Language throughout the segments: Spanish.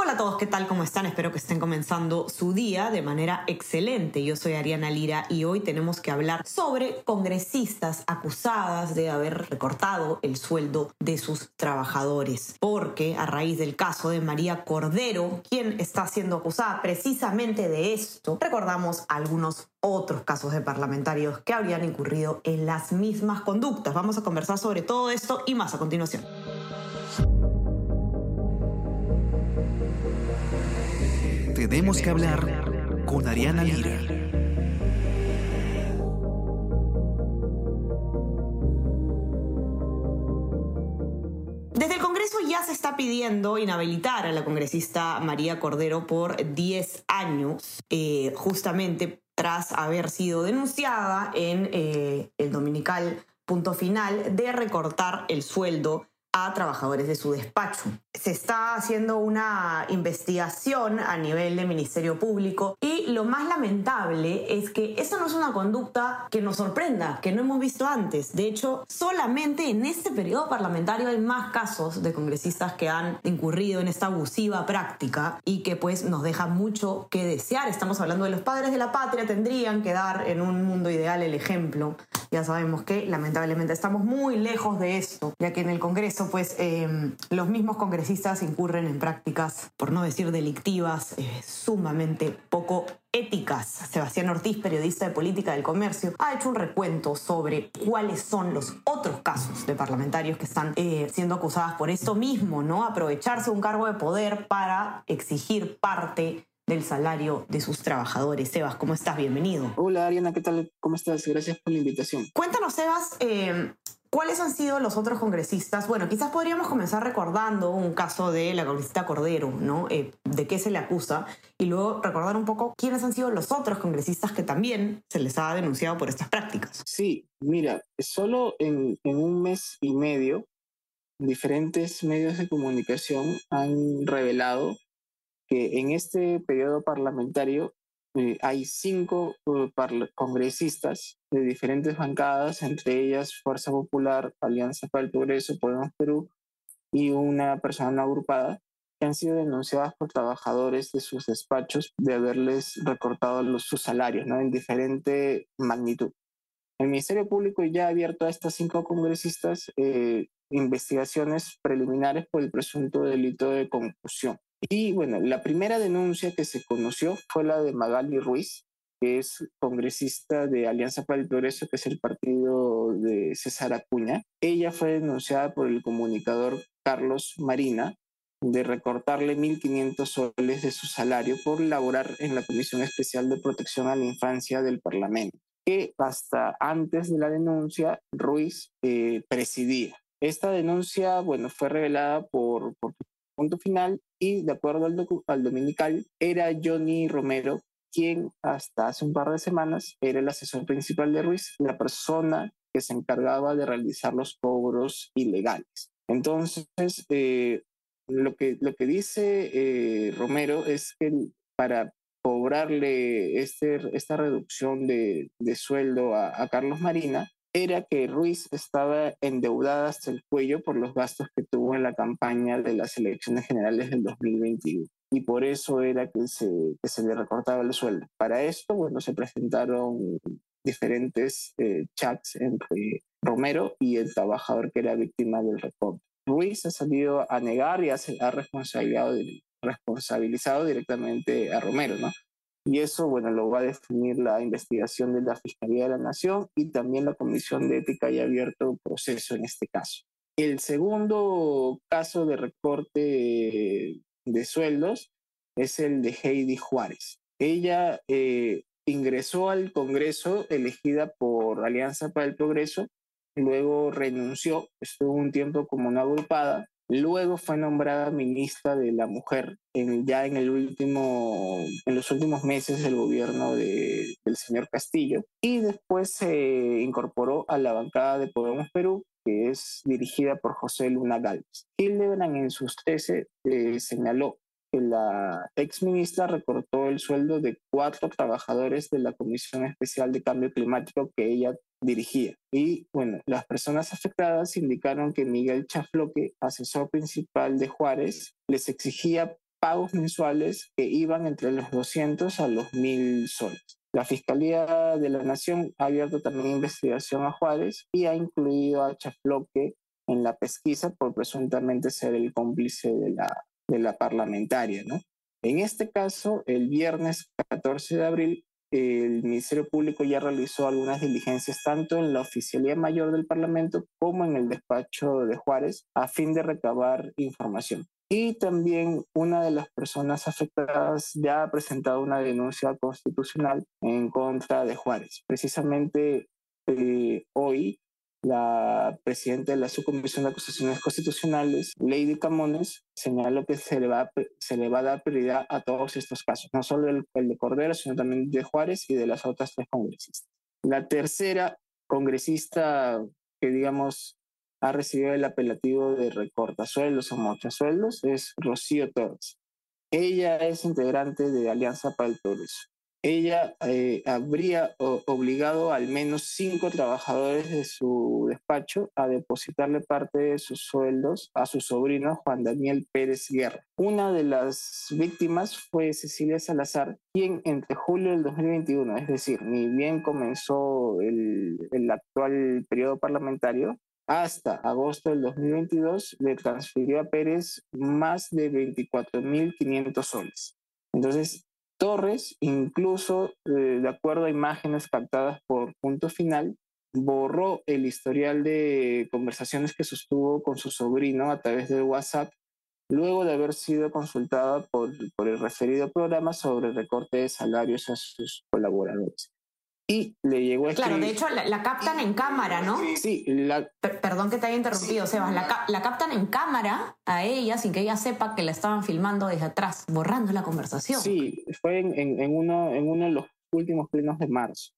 Hola a todos, ¿qué tal? ¿Cómo están? Espero que estén comenzando su día de manera excelente. Yo soy Ariana Lira y hoy tenemos que hablar sobre congresistas acusadas de haber recortado el sueldo de sus trabajadores. Porque a raíz del caso de María Cordero, quien está siendo acusada precisamente de esto, recordamos algunos otros casos de parlamentarios que habrían incurrido en las mismas conductas. Vamos a conversar sobre todo esto y más a continuación. Tenemos que hablar con Ariana Lira. Desde el Congreso ya se está pidiendo inhabilitar a la congresista María Cordero por 10 años, eh, justamente tras haber sido denunciada en eh, el dominical punto final de recortar el sueldo a trabajadores de su despacho. Se está haciendo una investigación a nivel de Ministerio Público y lo más lamentable es que esa no es una conducta que nos sorprenda, que no hemos visto antes. De hecho, solamente en este periodo parlamentario hay más casos de congresistas que han incurrido en esta abusiva práctica y que pues nos deja mucho que desear. Estamos hablando de los padres de la patria, tendrían que dar en un mundo ideal el ejemplo. Ya sabemos que lamentablemente estamos muy lejos de esto, ya que en el Congreso pues eh, los mismos congresistas incurren en prácticas, por no decir delictivas, eh, sumamente poco éticas. Sebastián Ortiz, periodista de política del comercio, ha hecho un recuento sobre cuáles son los otros casos de parlamentarios que están eh, siendo acusados por esto mismo, ¿no? Aprovecharse un cargo de poder para exigir parte del salario de sus trabajadores. Sebas, ¿cómo estás? Bienvenido. Hola Ariana, ¿qué tal? ¿Cómo estás? Gracias por la invitación. Cuéntanos, Sebas, eh, ¿Cuáles han sido los otros congresistas? Bueno, quizás podríamos comenzar recordando un caso de la congresista Cordero, ¿no? Eh, de qué se le acusa, y luego recordar un poco quiénes han sido los otros congresistas que también se les ha denunciado por estas prácticas. Sí, mira, solo en, en un mes y medio, diferentes medios de comunicación han revelado que en este periodo parlamentario eh, hay cinco uh, congresistas de diferentes bancadas, entre ellas Fuerza Popular, Alianza para el Progreso, Podemos Perú y una persona agrupada, que han sido denunciadas por trabajadores de sus despachos de haberles recortado sus salarios en diferente magnitud. El Ministerio Público ya ha abierto a estas cinco congresistas eh, investigaciones preliminares por el presunto delito de concusión. Y bueno, la primera denuncia que se conoció fue la de Magali Ruiz, que es congresista de Alianza para el Progreso, que es el partido de César Acuña. Ella fue denunciada por el comunicador Carlos Marina de recortarle 1.500 soles de su salario por laborar en la Comisión Especial de Protección a la Infancia del Parlamento, que hasta antes de la denuncia Ruiz eh, presidía. Esta denuncia, bueno, fue revelada por, por punto final y de acuerdo al, al dominical era Johnny Romero quien hasta hace un par de semanas era el asesor principal de Ruiz, la persona que se encargaba de realizar los cobros ilegales. Entonces, eh, lo, que, lo que dice eh, Romero es que para cobrarle este, esta reducción de, de sueldo a, a, Carlos Marina, era que Ruiz estaba endeudada hasta el cuello por los gastos que tuvo en la campaña de las elecciones generales del 2021. Y por eso era que se, le recortaba el sueldo. Para esto, bueno, se presentaron diferentes eh, chats entre Romero y el trabajador que era víctima del recorte. Ruiz ha salido a negar y ha, ha responsabilizado, responsabilizado directamente a Romero, ¿no? Y eso, bueno, lo va a definir la investigación de la Fiscalía de la Nación y también la Comisión de Ética y abierto proceso en este caso. El segundo caso de recorte de sueldos es el de Heidi Juárez. Ella eh, ingresó al Congreso elegida por Alianza para el Progreso, luego renunció, estuvo un tiempo como una agrupada Luego fue nombrada ministra de la Mujer en, ya en, el último, en los últimos meses del gobierno de, del señor Castillo y después se incorporó a la bancada de Podemos Perú que es dirigida por José Luna Galvez. Hildebrand en sus 13 eh, señaló que la ex ministra recortó el sueldo de cuatro trabajadores de la Comisión Especial de Cambio Climático que ella dirigía. Y bueno, las personas afectadas indicaron que Miguel Chafloque, asesor principal de Juárez, les exigía pagos mensuales que iban entre los 200 a los 1000 soles. La Fiscalía de la Nación ha abierto también investigación a Juárez y ha incluido a Chafloque en la pesquisa por presuntamente ser el cómplice de la, de la parlamentaria. ¿no? En este caso, el viernes 14 de abril, el Ministerio Público ya realizó algunas diligencias tanto en la Oficialía Mayor del Parlamento como en el despacho de Juárez a fin de recabar información. Y también una de las personas afectadas ya ha presentado una denuncia constitucional en contra de Juárez. Precisamente eh, hoy, la presidenta de la Subcomisión de Acusaciones Constitucionales, Lady Camones, señaló que se le, va, se le va a dar prioridad a todos estos casos, no solo el, de Cordero, sino también de Juárez y de las otras tres congresistas. La tercera congresista que, digamos, ha recibido el apelativo de recortasueldos o mochasueldos es Rocío Torres. Ella es integrante de Alianza para el Progreso. Ella eh, habría obligado al menos cinco trabajadores de su despacho a depositarle parte de sus sueldos a su sobrino Juan Daniel Pérez Guerra. Una de las víctimas fue Cecilia Salazar, quien entre julio del 2021, es decir, ni bien comenzó el, el actual periodo parlamentario, hasta agosto del 2022 le transfirió a Pérez más de 24.500 soles. Entonces, Torres, incluso eh, de acuerdo a imágenes captadas por punto final, borró el historial de conversaciones que sostuvo con su sobrino a través de WhatsApp luego de haber sido consultada por, por el referido programa sobre recorte de salarios a sus colaboradores y le llegó a Claro, de hecho la, captan en cámara, ¿no? Sí, perdón que te haya interrumpido, Sebas. La, la, captan en cámara a ella sin que ella sepa que la estaban filmando desde atrás, borrando la conversación. Sí, fue en, en, uno, en uno de los últimos plenos de marzo.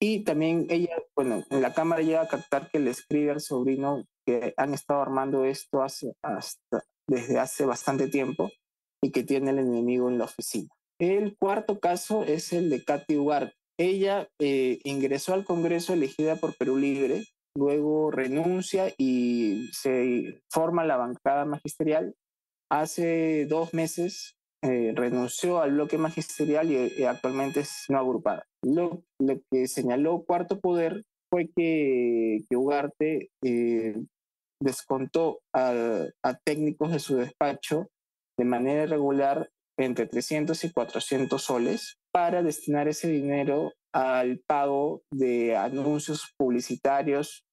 Y también ella, bueno, en la cámara llega a captar que le escribe al sobrino que han estado armando esto hace, hasta, desde hace bastante tiempo y que tiene el enemigo en la oficina. El cuarto caso es el de Katy Ugarte ella eh, ingresó al Congreso elegida por Perú Libre, luego renuncia y se forma la bancada magisterial. Hace dos meses eh, renunció al bloque magisterial y, eh, actualmente es no agrupada. Lo, que señaló Cuarto Poder fue que, Ugarte descontó a, a técnicos de su despacho de manera irregular entre 300 y 400 soles para destinar ese dinero al pago de anuncios publicitarios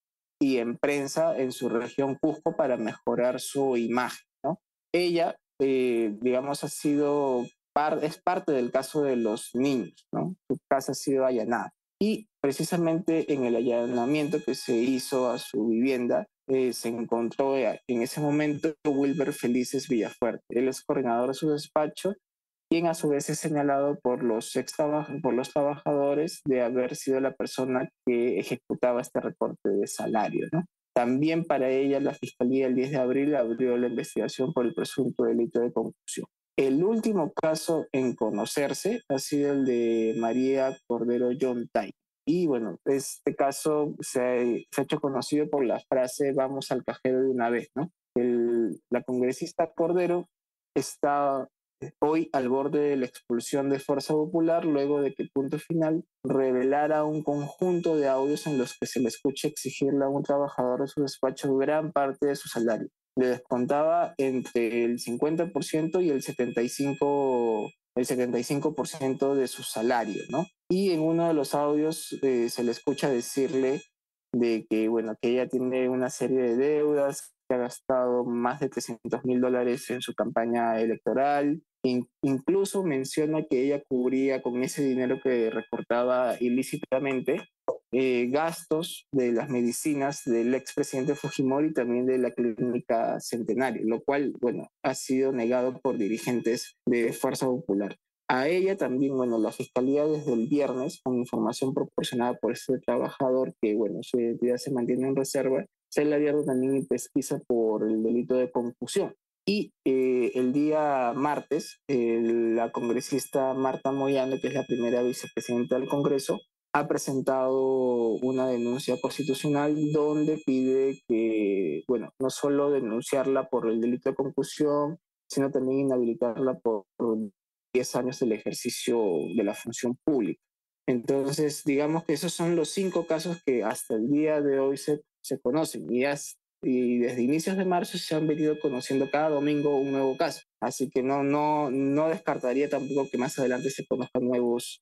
y en prensa en su región Cusco para mejorar su imagen. ¿no? Ella, eh, digamos, ha sido es parte del caso de los niños. ¿no? Su casa ha sido allanada. Y precisamente en el allanamiento que se hizo a su vivienda, eh, se encontró en ese momento Wilber Felices Villafuerte. Él es coordinador de su despacho quien a su vez es señalado por los, ex por los trabajadores de haber sido la persona que ejecutaba este recorte de salario. ¿no? También para ella la Fiscalía el 10 de abril abrió la investigación por el presunto delito de confusión. El último caso en conocerse ha sido el de María Cordero John Tai. Y bueno, este caso se ha, hecho conocido por la frase vamos al cajero de una vez, ¿no? El, la congresista Cordero está hoy al borde de la expulsión de Fuerza Popular luego de que Punto Final revelara un conjunto de audios en los que se le escucha exigirle a un trabajador de su despacho gran parte de su salario. Le descontaba entre el 50% y el 75%, el 75 de su salario, ¿no? Y en uno de los audios eh, se le escucha decirle de que, bueno, que ella tiene una serie de deudas, que ha gastado más de 300 mil dólares en su campaña electoral, incluso menciona que ella cubría con ese dinero que recortaba ilícitamente eh, gastos de las medicinas del expresidente Fujimori y también de la clínica Centenario, lo cual, bueno, ha sido negado por dirigentes de Fuerza Popular. A ella también, bueno, la fiscalía desde el viernes, con información proporcionada por este trabajador, que, bueno, su identidad se mantiene en reserva, se le abierto también pesquisa por el delito de confusión. Y eh, el día martes, la congresista Marta Moyano, que es la primera vicepresidenta del Congreso, ha presentado una denuncia constitucional donde pide que, bueno, no solo denunciarla por el delito de concusión, sino también inhabilitarla por 10 años del ejercicio de la función pública. Entonces, digamos que esos son los cinco casos que hasta el día de hoy se, se conocen y, y desde inicios de marzo se han venido conociendo cada domingo un nuevo caso. Así que no, no, no descartaría tampoco que más adelante se conozcan nuevos,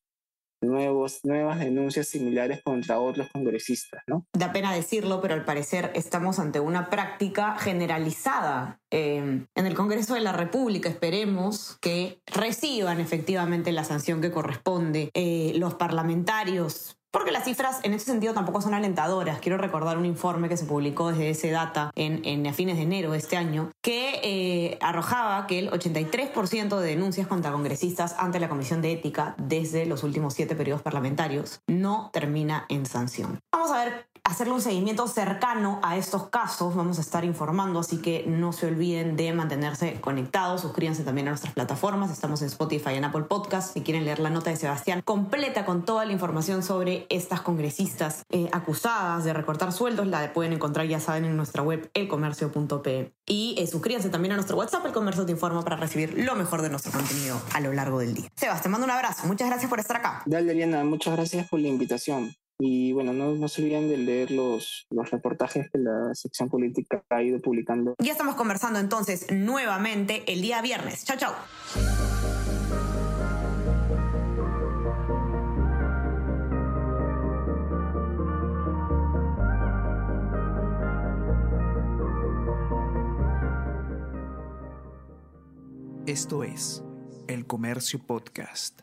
nuevos, nuevas denuncias similares contra otros congresistas, ¿no? Da pena decirlo, pero al parecer estamos ante una práctica generalizada eh, en el Congreso de la República. Esperemos que reciban efectivamente la sanción que corresponde eh, los parlamentarios porque las cifras en ese sentido tampoco son alentadoras. Quiero recordar un informe que se publicó desde ese data en, a fines de enero de este año, que eh, arrojaba que el 83% de denuncias contra congresistas ante la Comisión de Ética desde los últimos siete periodos parlamentarios no termina en sanción. Vamos a ver hacerle un seguimiento cercano a estos casos. Vamos a estar informando, así que no se olviden de mantenerse conectados. Suscríbanse también a nuestras plataformas. Estamos en Spotify en Apple Podcast. Si quieren leer la nota de Sebastián completa con toda la información sobre estas congresistas eh, acusadas de recortar sueldos, la pueden encontrar, ya saben, en nuestra web elcomercio.pe. Y eh, suscríbanse también a nuestro WhatsApp, El Comercio Te Informa, para recibir lo mejor de nuestro contenido a lo largo del día. Sebas, te mando un abrazo. Muchas gracias por estar acá. Dale, Ariana. Muchas gracias por la invitación. Y bueno, no, no, se olviden de leer los, los reportajes que la sección política ha ido publicando. Ya estamos conversando entonces nuevamente el día viernes. Chao, chao. Esto es El Comercio Podcast.